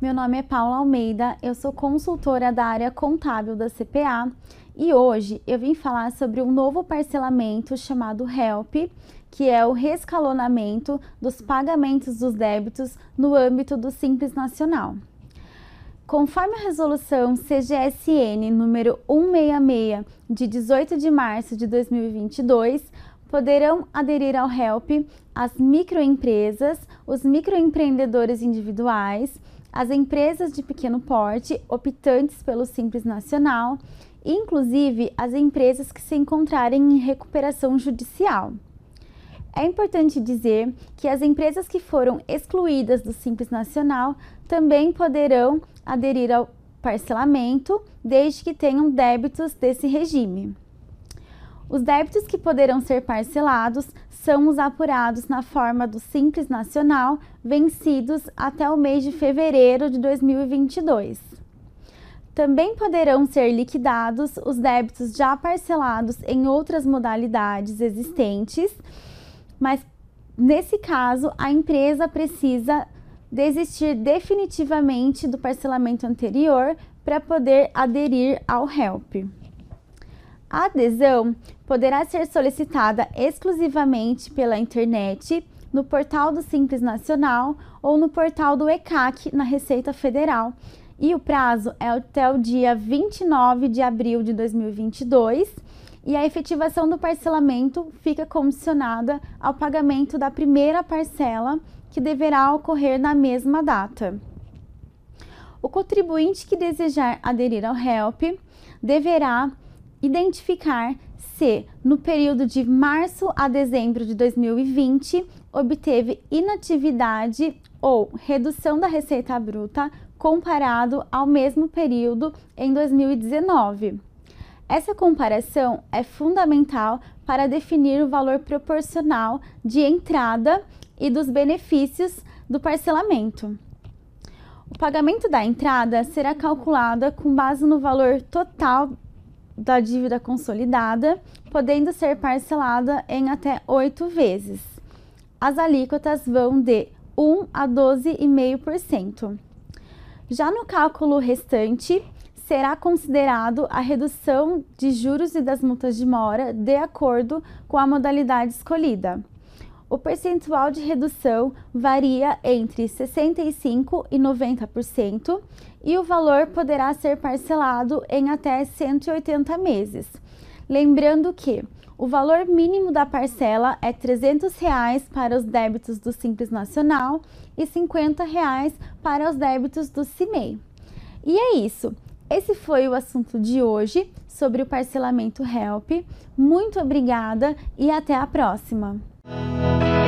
meu nome é Paula Almeida, eu sou consultora da área contábil da CPA e hoje eu vim falar sobre um novo parcelamento chamado HELP, que é o rescalonamento dos pagamentos dos débitos no âmbito do Simples Nacional. Conforme a resolução CGSN número 166 de 18 de março de 2022, poderão aderir ao HELP as microempresas, os microempreendedores individuais, as empresas de pequeno porte optantes pelo Simples Nacional, inclusive as empresas que se encontrarem em recuperação judicial. É importante dizer que as empresas que foram excluídas do Simples Nacional também poderão aderir ao parcelamento, desde que tenham débitos desse regime. Os débitos que poderão ser parcelados são os apurados na forma do Simples Nacional, vencidos até o mês de fevereiro de 2022. Também poderão ser liquidados os débitos já parcelados em outras modalidades existentes, mas nesse caso a empresa precisa desistir definitivamente do parcelamento anterior para poder aderir ao HELP. A adesão poderá ser solicitada exclusivamente pela internet, no portal do Simples Nacional ou no portal do ECAC na Receita Federal. E o prazo é até o dia 29 de abril de 2022 e a efetivação do parcelamento fica condicionada ao pagamento da primeira parcela, que deverá ocorrer na mesma data. O contribuinte que desejar aderir ao HELP deverá identificar se, no período de março a dezembro de 2020, obteve inatividade ou redução da receita bruta comparado ao mesmo período em 2019. Essa comparação é fundamental para definir o valor proporcional de entrada e dos benefícios do parcelamento. O pagamento da entrada será calculado com base no valor total da dívida consolidada, podendo ser parcelada em até oito vezes. As alíquotas vão de 1 a 12,5%. Já no cálculo restante, será considerado a redução de juros e das multas de mora de acordo com a modalidade escolhida. O percentual de redução varia entre 65% e 90% e o valor poderá ser parcelado em até 180 meses. Lembrando que o valor mínimo da parcela é 300 reais para os débitos do Simples Nacional e 50 reais para os débitos do CIMEI. E é isso. Esse foi o assunto de hoje sobre o parcelamento HELP. Muito obrigada e até a próxima! Bye.